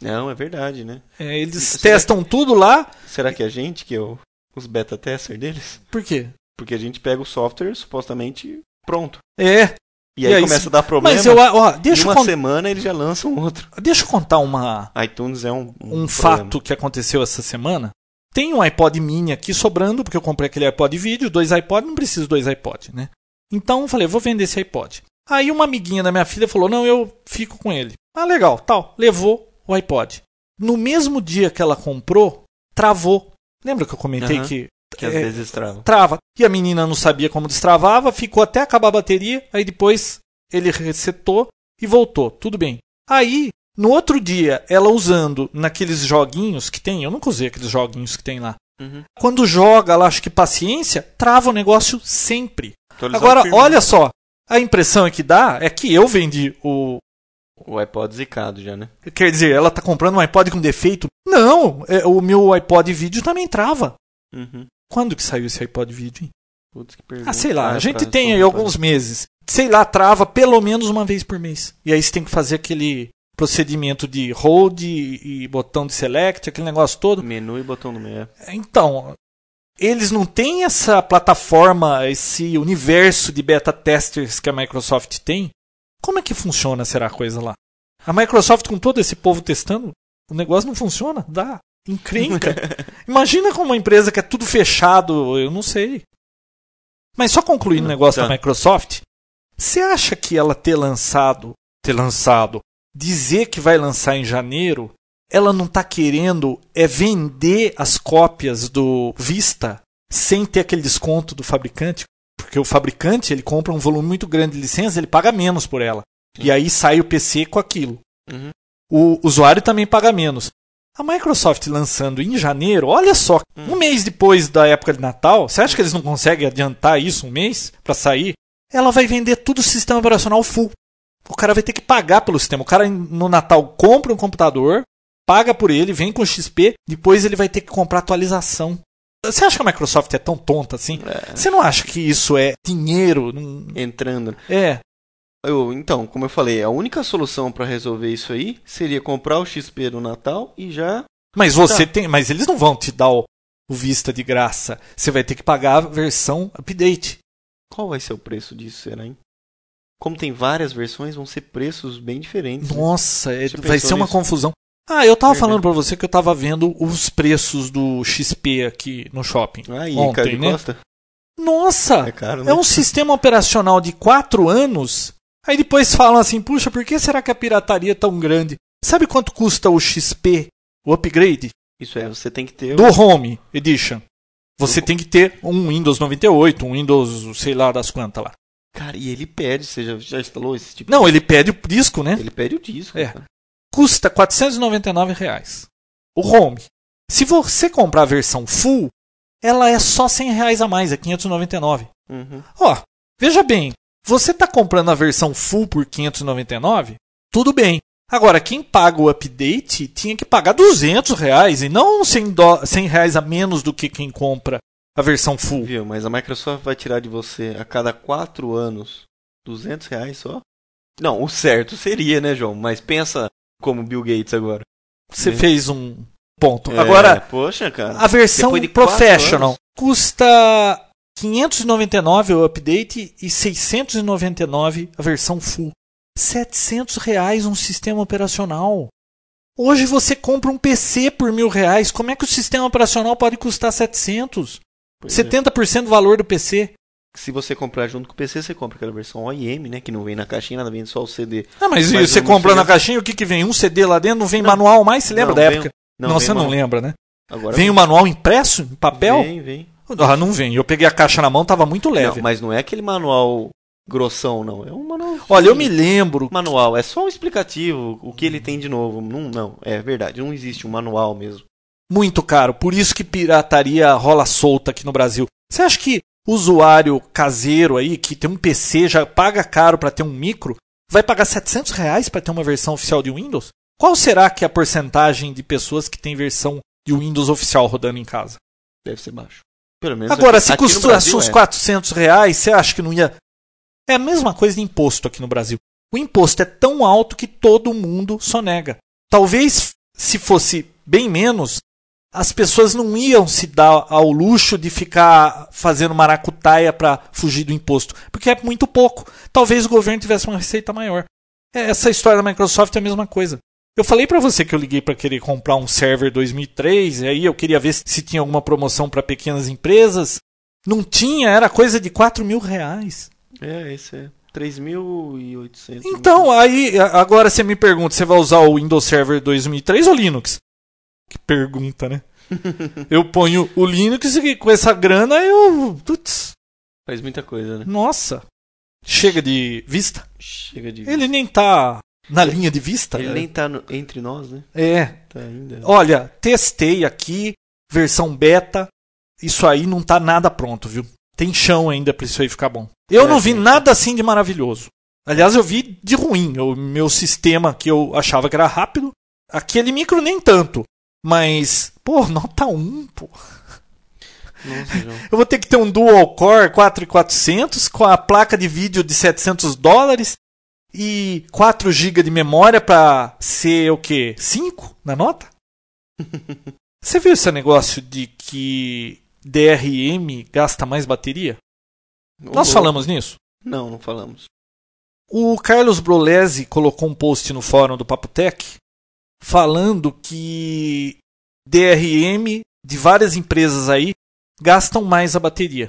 Não, é verdade, né? É, eles Será testam tudo lá. Será que é a gente que é o, os beta tester deles? Por quê? Porque a gente pega o software supostamente pronto. É, E aí, aí, começa a dar problema. mas eu, ó, deixa em uma con- semana eles já lançam outro. deixa eu contar uma, iTunes é um, um problema. fato que aconteceu essa semana. Tem um iPod mini aqui sobrando, porque eu comprei aquele iPod vídeo, dois iPod, não preciso dois iPod, né? Então eu falei, vou vender esse iPod. Aí uma amiguinha da minha filha falou, não, eu fico com ele. Ah, legal, tal. Levou o iPod. No mesmo dia que ela comprou, travou. Lembra que eu comentei Aham. que Que às é, vezes trava. trava. E a menina não sabia como destravava, ficou até acabar a bateria, aí depois ele resetou e voltou. Tudo bem. Aí, no outro dia, ela usando naqueles joguinhos que tem, eu nunca usei aqueles joguinhos que tem lá. Uhum. Quando joga, ela acha que paciência, trava o negócio sempre. Agora, firmware. olha só, a impressão que dá é que eu vendi o. O iPod zicado já, né? Quer dizer, ela tá comprando um iPod com defeito. Não, é, o meu iPod vídeo também trava. Uhum. Quando que saiu esse iPod vídeo, hein? Putz, que pergunta. Ah, sei lá, Ah, a gente tem aí alguns meses. Sei lá, trava pelo menos uma vez por mês. E aí você tem que fazer aquele procedimento de hold e, botão de select, aquele negócio todo. Menu e botão no meio. Então, eles não têm essa plataforma, esse universo de beta testers que a Microsoft tem. Como é que funciona, será a coisa lá? A Microsoft com todo esse povo testando, o negócio não funciona? Dá. Encrenca. Imagina como uma empresa que é tudo fechado, eu não sei. Mas só concluindo o negócio Tá. da Microsoft, você acha que ela ter lançado, ter lançado, dizer que vai lançar em janeiro, ela não está querendo é vender as cópias do Vista sem ter aquele desconto do fabricante? Porque o fabricante ele compra um volume muito grande de licença, ele paga menos por ela. E aí sai o PC com aquilo. Uhum. O usuário também paga menos. A Microsoft lançando em janeiro, olha só, Hum. um mês depois da época de Natal, você acha que eles não conseguem adiantar isso um mês para sair? Ela vai vender tudo o sistema operacional full. O cara vai ter que pagar pelo sistema. O cara no Natal compra um computador, paga por ele, vem com XP, depois ele vai ter que comprar atualização. Você acha que a Microsoft é tão tonta assim? É, Você não acha que isso é dinheiro? Entrando. É. Eu, então, como eu falei, a única solução pra resolver isso aí seria comprar o XP no Natal e já. Mas você Tá. tem. Mas eles não vão te dar o, o Vista de graça. Você vai ter que pagar a versão update. Qual vai ser o preço disso, será, hein? Como tem várias versões, vão ser preços bem diferentes. né? Nossa, é- Já vai ser uma nisso? confusão. Ah, eu tava Verdade. falando pra você que eu tava vendo os preços do XP aqui no shopping. Aí, Ontem, cara de né? Costa? Nossa! É caro, né? É um sistema operacional de quatro anos. Aí depois falam assim, puxa, por que será que a pirataria é tão grande? Sabe quanto custa o XP, o upgrade? Isso é, você tem que ter. Do Home Edition. Você tem que ter um Windows 98, um Windows, sei lá das quantas lá. Cara, e ele pede, você já, já instalou esse tipo Não, ele pede o disco, né? Ele pede o disco. É. cara. Custa 499 reais. O Home. Se você comprar a versão full, ela é só 100 reais a mais, é 599. Uhum. Ó, veja bem, você está comprando a versão full por 599, tudo bem. Agora, quem paga o update tinha que pagar 200 reais e não 100, dó- 100 reais a menos do que quem compra a versão full. Viu? Mas a Microsoft vai tirar de você a cada quatro anos 200 reais só? Não, o certo seria, né, João? Mas pensa como Bill Gates agora. Você É. fez um ponto. É, Agora, poxa, cara. a versão de Professional custa 599 o update e 699 a versão full. 700 reais um sistema operacional. Hoje você compra um PC por mil reais. Como é que o sistema operacional pode custar 700? Pois é. 70% do valor do PC. Se você comprar junto com o PC, você compra aquela versão OEM, né? Que não vem na caixinha, nada vem só o CD. Ah, mas, Mas você seria- na caixinha, o que, que vem? Um CD lá dentro? Não vem Não. manual mais? Você lembra Não, da vem- época? Não, Não, vem você não lembra, né? Agora Vem o manual impresso, em papel? Vem, vem. Ah, não vem. Eu peguei a caixa na mão, tava muito leve. Não, mas não é aquele manual grossão, não. É um manual. Olha, eu me lembro. Manual, é só um explicativo, o que ele tem de novo. Não, não, é verdade, não existe um manual mesmo. Muito caro. Por isso que pirataria rola solta aqui no Brasil. Você acha que usuário caseiro aí, que tem um PC, já paga caro para ter um micro, vai pagar 700 reais para ter uma versão oficial de Windows? Qual será que é a porcentagem de pessoas que tem versão de Windows oficial rodando em casa? Deve ser baixo. Pelo menos Agora, aqui- se custasse uns é. 400 reais, você acha que não ia... É a mesma coisa de imposto aqui no Brasil. O imposto é tão alto que todo mundo sonega. Talvez, se fosse bem menos, as pessoas não iam se dar ao luxo de ficar fazendo maracutaia para fugir do imposto, porque é muito pouco. Talvez o governo tivesse uma receita maior. É, Essa história da Microsoft é a mesma coisa. Eu falei para você que eu liguei para querer comprar um server 2003, e aí eu queria ver se tinha alguma promoção para pequenas empresas. Não tinha, era coisa de 4 mil reais. É, esse é 3.800. Então, aí, agora você me pergunta, você vai usar o Windows Server 2003 ou Linux? Que pergunta, né? eu ponho o Linux e com essa grana eu. Putz, Faz muita coisa, né? nossa. Chega de vista. Chega de. Ele nem tá na linha de vista. Ele nem tá no- entre nós, né? É. Tá ainda. Olha, testei aqui, versão beta. Isso aí não tá nada pronto, viu? Tem chão ainda pra isso aí ficar bom. Eu É, não vi sim. nada assim de maravilhoso. Aliás, eu vi de ruim. O meu sistema que eu achava que era rápido, aquele micro nem tanto. Mas, pô, nota 1, pô. Nossa. Eu vou ter que ter um dual core 4400 com a placa de vídeo de 700 dólares e 4 GB de memória pra ser o quê? 5 na nota? Você viu esse negócio de que DRM gasta mais bateria? Nós falamos nisso? Não, não falamos. O Carlos Brolesi colocou um post no fórum do Papotec falando que DRM de várias empresas aí gastam mais a bateria.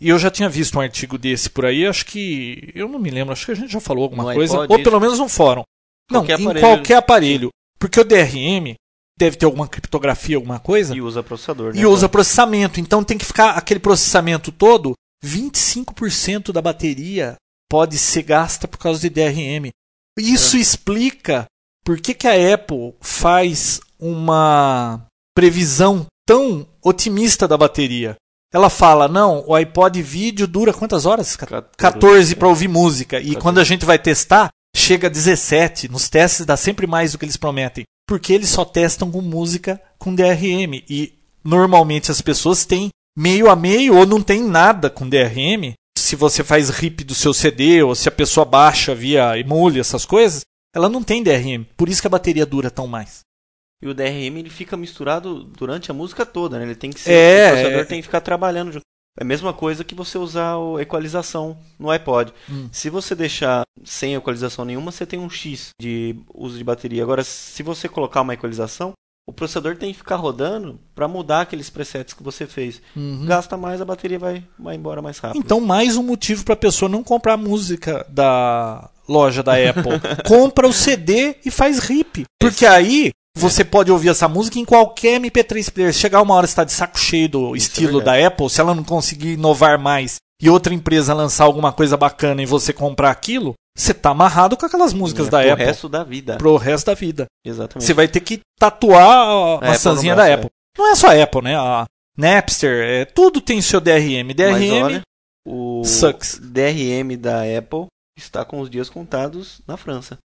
E eu já tinha visto um artigo desse por aí, acho que. Eu não me lembro, acho que a gente já falou alguma No coisa. iPod, ou pelo menos no fórum. Não, Qualquer em aparelho. qualquer aparelho. Porque o DRM deve ter alguma criptografia, alguma coisa, E usa processador, né? e usa processamento. Então tem que ficar aquele processamento todo, 25% da bateria pode ser gasta por causa de DRM. Isso É. explica por que, que a Apple faz uma previsão tão otimista da bateria. Ela fala, não, o iPod vídeo dura quantas horas? 14 para ouvir música. E 14. quando a gente vai testar, chega a 17. Nos testes dá sempre mais do que eles prometem. Porque eles só testam com música com DRM. E normalmente as pessoas têm meio a meio ou não tem nada com DRM. Se você faz RIP do seu CD ou se a pessoa baixa via emule, essas coisas, ela não tem DRM. Por isso que a bateria dura tão mais. E o DRM ele fica misturado durante a música toda, né? Ele tem que ser. É, o processador é. tem que ficar trabalhando junto. É a mesma coisa que você usar a equalização no iPod. Hum. Se você deixar sem equalização nenhuma, você tem um X de uso de bateria. Agora, se você colocar uma equalização, o processador tem que ficar rodando para mudar aqueles presets que você fez. Uhum. Gasta mais, a bateria vai, vai embora mais rápido. Então, mais um motivo para a pessoa não comprar música da loja da Apple. Compra o CD e faz RIP. Porque aí você pode ouvir essa música em qualquer MP3 player. Chegar uma hora está de saco cheio do Isso é estilo da verdade. Apple, se ela não conseguir inovar mais e outra empresa lançar alguma coisa bacana e você comprar aquilo, você tá amarrado com aquelas músicas É, da pro Apple resto da vida. pro resto da vida. Exatamente. Você vai ter que tatuar a Apple maçãzinha da braço, Apple. Não é só a Apple, né? A Napster, é, tudo tem seu DRM. Mas DRM olha, o sucks. DRM da Apple está com os dias contados na França.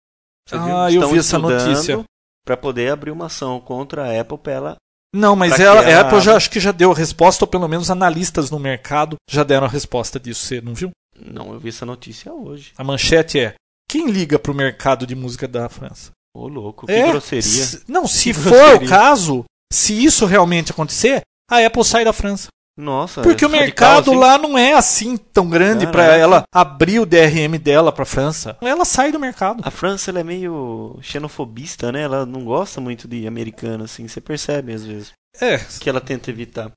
Ah, eu Estão vi essa notícia. Para poder abrir uma ação contra a Apple pra ela. Não, mas ela, a Apple já acho que já deu a resposta, ou pelo menos analistas no mercado já deram a resposta disso. Você não viu? Não, eu vi essa notícia hoje. A manchete é: quem liga pro mercado de música da França? Ô, louco, que é, grosseria. se- não, se Que for grosseria. o caso, se isso realmente acontecer, a Apple sai da França. Nossa, Porque o radical, mercado assim. lá não é assim tão grande pra Caraca. ela abrir o DRM dela pra França. Ela sai do mercado. A França ela é meio xenofobista, né? Ela não gosta muito de americano, assim. Você percebe às vezes É. que ela tenta evitar.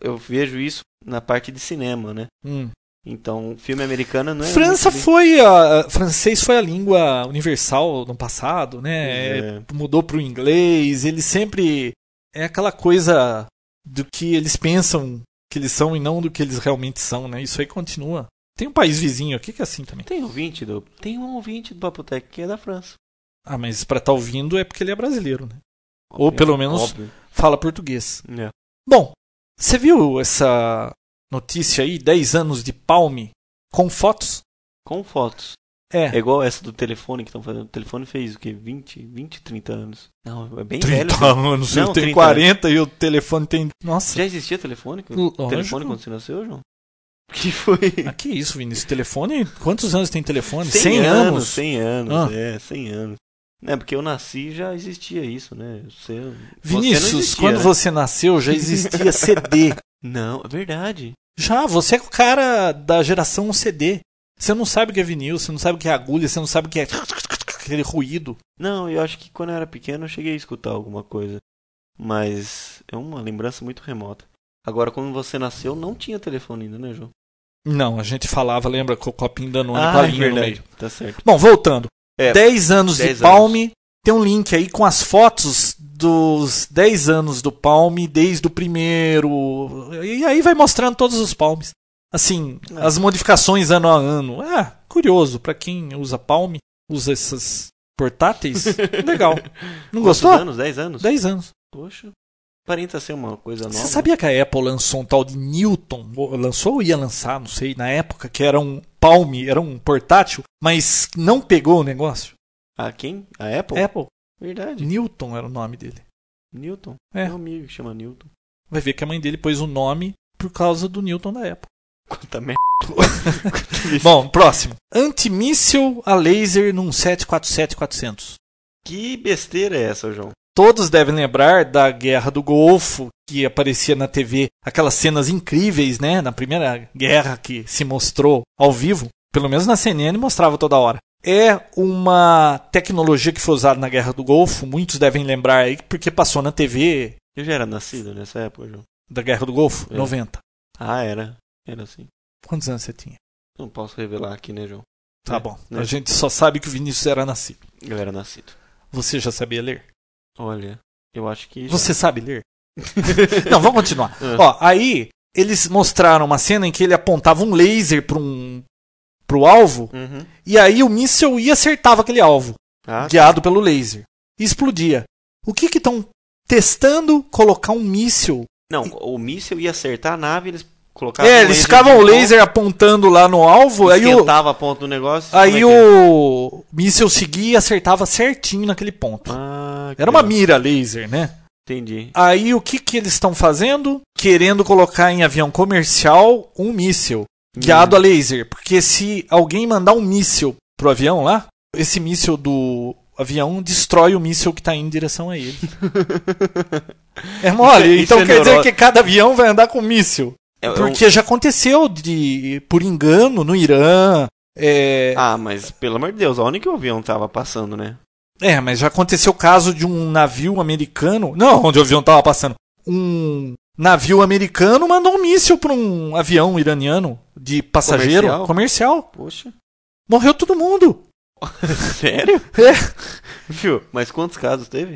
Eu vejo isso na parte de cinema, né? hum. Então, filme americano não é. França foi a francês foi a língua universal no passado, né? Pois É, Mudou pro inglês. Ele sempre é aquela coisa do que eles pensam que eles são e não do que eles realmente são, né? Isso aí continua. Tem um país vizinho aqui que é assim também. Tem ouvinte do. Tem um ouvinte do Papotec que é da França. Ah, mas pra estar ouvindo é porque ele é brasileiro, né? Ou pelo menos- Óbvio. Fala português. É. Bom, você viu essa notícia aí, 10 anos de Palme com fotos? Com fotos. É. É igual essa do telefone que estão fazendo. O telefone fez o quê? 20, 20, 30 anos. Não, é bem 30 velho. anos, Não, eu tenho 30 40 e o telefone tem. Nossa. Já existia telefone? Lógico. Telefone quando você nasceu, João? Que foi? Ah, que isso, Vinícius? Telefone? Quantos anos tem telefone? 100, 100 anos? 100 anos, Ah. é, 100 anos. É, porque eu nasci já existia isso, né? Você, você Vinícius, existia, quando né? você nasceu já existia CD. Não, é verdade. Já, você é o cara da geração CD. Você não sabe o que é vinil, você não sabe o que é agulha, você não sabe o que é aquele ruído. Não, eu acho que quando eu era pequeno eu cheguei a escutar alguma coisa. Mas é uma lembrança muito remota. Agora, quando você nasceu, não tinha telefone ainda, né, João? Não, a gente falava, lembra, com o copinho Danone Ah, com a é linha no verdade. meio. Tá certo. Bom, voltando. É, 10 anos 10 de Palme. Tem um link aí com as fotos dos 10 anos do Palme, desde o primeiro. E aí vai mostrando todos os Palmes. Assim, É. as modificações ano a ano. É, curioso. Pra quem usa Palme, usa essas portáteis. Legal. Não Quantos gostou? anos? 10 anos? 10 anos. Poxa. Aparenta ser uma coisa nova. Você sabia que a Apple lançou um tal de Newton? Ou Lançou ou ia lançar, não sei, na época, que era um Palme, era um portátil, mas não pegou o negócio? Ah, quem? A Apple? Apple. Verdade. Newton era o nome dele. Newton. É. Meu amigo que chama Newton. Vai ver que a mãe dele pôs o nome por causa do Newton da Apple. Quanta merda. Bom, próximo. Antimíssil a laser num 747-400. Que besteira é essa, João? Todos devem lembrar da Guerra do Golfo, que aparecia na TV, aquelas cenas incríveis, né? Na primeira guerra que se mostrou ao vivo. Pelo menos na CNN mostrava toda hora. É uma tecnologia que foi usada na Guerra do Golfo, muitos devem lembrar aí, porque passou na TV Eu já era nascido nessa época, João. da Guerra do Golfo, É. 90. Ah, era. Era assim. Quantos anos você tinha? Não posso revelar aqui, né, João? Tá É, bom. né? A gente só sabe que o Vinícius era nascido. Eu era nascido. Você já sabia ler? Olha, eu acho que. já. Você sabe ler? Não, vamos continuar. Ah. Ó, aí eles mostraram uma cena em que ele apontava um laser para um pro alvo Uhum. e aí o míssil ia e acertava aquele alvo, Ah, guiado pelo laser. E explodia. O que que estão testando colocar um míssil? Não, o míssil ia acertar a nave, eles colocavam. É, eles ficavam o laser apontando lá no alvo, aí o a ponta do negócio. aí é é? o míssil seguia e acertava certinho naquele ponto. Ah, Era uma mira laser, né? Entendi. Aí o que, que eles estão fazendo? Querendo colocar em avião comercial um míssil guiado a laser. Porque se alguém mandar um míssil pro avião lá, esse míssil do avião destrói o míssil que tá indo em direção a ele. É mole. Isso então é quer dizer que cada avião vai andar com um míssil. É- é Porque já aconteceu de, por engano, no Irã. É, Ah, mas pelo amor de Deus, onde que o avião tava passando, né? é, mas já aconteceu o caso de um navio americano. Não, onde o avião tava passando. Um navio americano mandou um míssil para um avião iraniano de passageiro Comercial? comercial. Poxa. Morreu todo mundo. Sério? É, Viu? Mas quantos casos teve?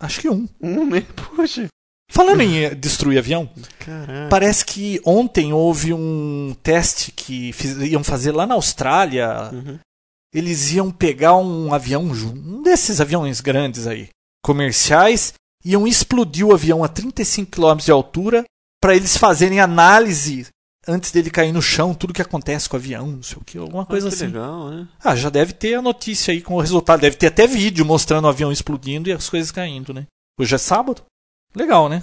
acho que um. Um, né? Poxa. Falando em eh, destruir avião, Caraca. parece que ontem houve um teste que fiz- iam fazer lá na Austrália. Uhum. Eles iam pegar um avião, um desses aviões grandes aí, comerciais, iam explodir o avião a 35 km de altura para eles fazerem análise antes dele cair no chão, tudo que acontece com o avião, não sei o que, alguma coisa Ah, que assim. legal, né? Ah, já deve ter a notícia aí com o resultado, deve ter até vídeo mostrando o avião explodindo e as coisas caindo, né? Hoje é sábado. Legal, né?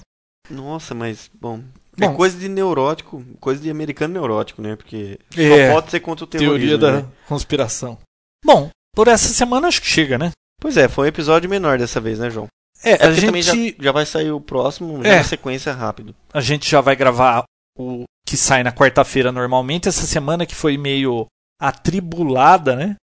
Nossa, mas, bom. Bom. é coisa de neurótico, coisa de americano neurótico, né? Porque É. só pode ser contra o terrorismo. Teoria da né? conspiração. Bom, por essa semana acho que chega, né? Pois é, foi um episódio menor dessa vez, né, João? É, É a porque também já, gente, já vai sair o próximo, já É. na sequência rápido. a gente já vai gravar o que sai na quarta-feira normalmente. Essa semana que foi meio atribulada, né?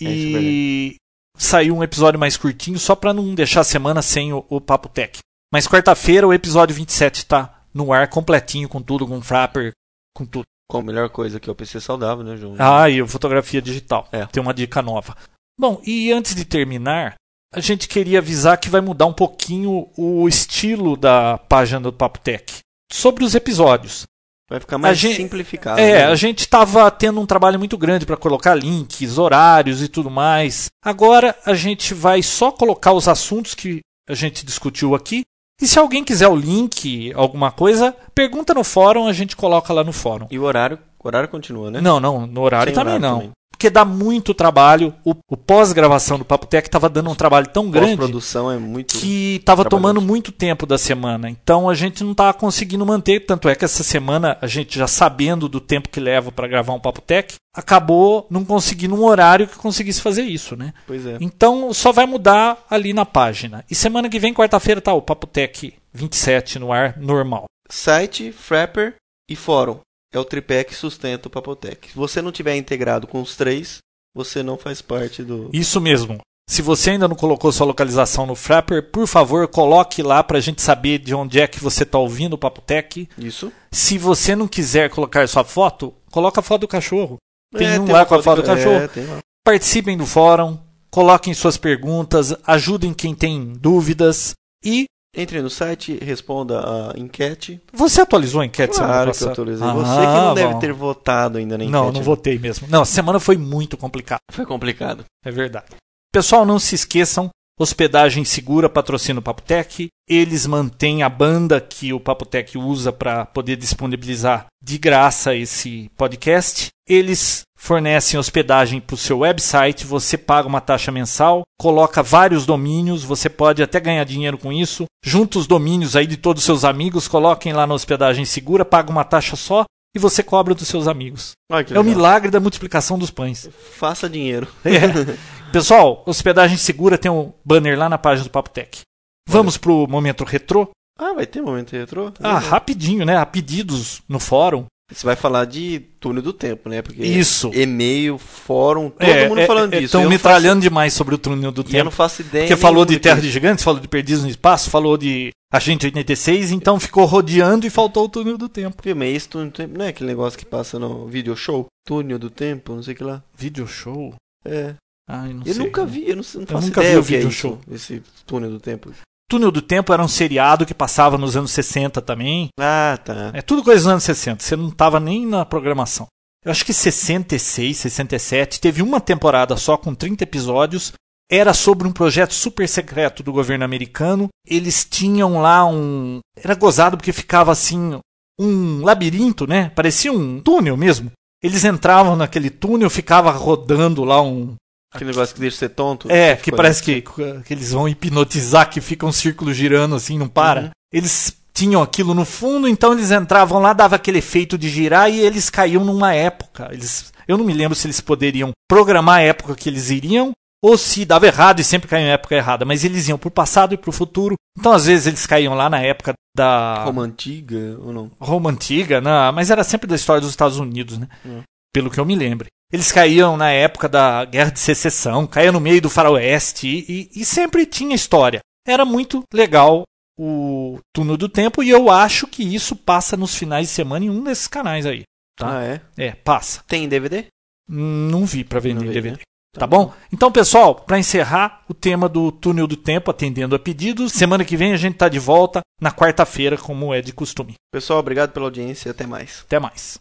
É, isso E saiu um episódio mais curtinho só pra não deixar a semana sem o, o Papo Tech. Mas quarta-feira o episódio 27 tá no ar completinho com tudo, com Frapper, com tudo. Com a melhor coisa que é o PC saudável, né, João? Ah, e fotografia digital. É. Tem uma dica nova. Bom, e antes de terminar, a gente queria avisar que vai mudar um pouquinho o estilo da página do Papo Tech. Sobre os episódios. Vai ficar mais gente- simplificado. É, né? a gente estava tendo um trabalho muito grande para colocar links, horários e tudo mais. Agora a gente vai só colocar os assuntos que a gente discutiu aqui. E se alguém quiser o link, alguma coisa, pergunta no fórum, a gente coloca lá no fórum. E o horário, o horário continua, né? Não, não, no horário Sem também horário não. também. Porque dá muito trabalho. O, o pós-gravação do Papo Tech estava dando um trabalho tão grande Pós-produção é muito. que estava tomando muito tempo da semana. Então a gente não estava conseguindo manter. Tanto é que essa semana, a gente já sabendo do tempo que leva para gravar um Papo Tech, acabou não conseguindo um horário que conseguisse fazer isso, né? Pois é. Então só vai mudar ali na página. E semana que vem, quarta-feira, tá o Papo Tech 27 no ar normal. Site, Frapper e Fórum. É o tripé que sustenta o Papotec. Se você não tiver integrado com os três, você não faz parte do. Isso mesmo. Se você ainda não colocou sua localização no Frapper, por favor, coloque lá para a gente saber de onde é que você está ouvindo o Papo Tech. Isso? Se você não quiser colocar sua foto, coloca a foto do cachorro. Tem É, um uma lá com a foto do é, cachorro. tem lá. Participem do fórum, coloquem suas perguntas, ajudem quem tem dúvidas. E Entre no site, responda a enquete. você atualizou a enquete semana Claro que eu passada? atualizei. Ah, Você que não deve bom. ter votado ainda na enquete. Não, não né? votei mesmo. Não, a semana foi muito complicada. Foi complicado. É verdade. Pessoal, não se esqueçam, Hospedagem Segura patrocina o Papotec. Eles mantêm a banda que o Papotec usa para poder disponibilizar de graça esse podcast. Eles fornecem hospedagem para o seu website, você paga uma taxa mensal, coloca vários domínios, você pode até ganhar dinheiro com isso. Junta os domínios aí de todos os seus amigos, coloquem lá na Hospedagem Segura, paga uma taxa só e você cobra dos seus amigos. É o milagre da multiplicação dos pães. Faça dinheiro. É. Pessoal, hospedagem segura tem um banner lá na página do Papo Tech. Vamos pro momento retrô? Ah, vai ter momento retrô? Ah, rapidinho, né? A pedidos no fórum. Você vai falar de túnel do tempo, né? Porque Isso. e-mail, fórum, todo É, mundo é, falando é, disso. Estão metralhando demais sobre o túnel do faço- E eu não tempo. faço ideia. Porque falou de Terra de Gigantes, falou de Perdidos no Espaço, falou de Agente 86, então ficou rodeando e faltou o túnel do tempo. Viu, mas esse túnel do tempo não é aquele negócio que passa no video show? Túnel do tempo, não sei o que lá. Video show? É. Ai, Eu sei. nunca vi, eu não, não faço nunca ideia vi o o que é isso, show. esse túnel do tempo. Túnel do Tempo era um seriado que passava nos anos 60 também. Ah, tá. É tudo coisa dos anos 60. Você não estava nem na programação. Eu acho que 66, 67, teve uma temporada só com 30 episódios. Era sobre um projeto super secreto do governo americano. Eles tinham lá um. Era gozado porque ficava assim. Um labirinto, né? Parecia um túnel mesmo. Eles entravam naquele túnel, ficava rodando lá um. Aquele negócio que deixa você tonto. É, que Ficou parece que, que eles vão hipnotizar, que fica um círculo girando assim, não para. Uhum. Eles tinham aquilo no fundo, então eles entravam lá, dava aquele efeito de girar e eles caíam numa época. Eles, eu não me lembro se eles poderiam programar a época que eles iriam ou se dava errado e sempre caíam em época errada, mas eles iam pro passado e pro futuro. Então às vezes eles caíam lá na época da Roma antiga ou não? Roma antiga, não, mas era sempre da história dos Estados Unidos, né? Hum. Pelo que eu me lembro. Eles caíam na época da Guerra de Secessão, caíam no meio do faroeste e, e, e sempre tinha história. Era muito legal o Túnel do Tempo e eu acho que isso passa nos finais de semana em um desses canais aí. Tá. Ah, é? É, passa. Tem DVD? Não vi pra vender vi, DVD. né? Tá bom? Então, pessoal, para encerrar o tema do túnel do tempo, atendendo a pedidos, semana que vem a gente tá de volta na quarta-feira, como é de costume. Pessoal, obrigado pela audiência e até mais. Até mais.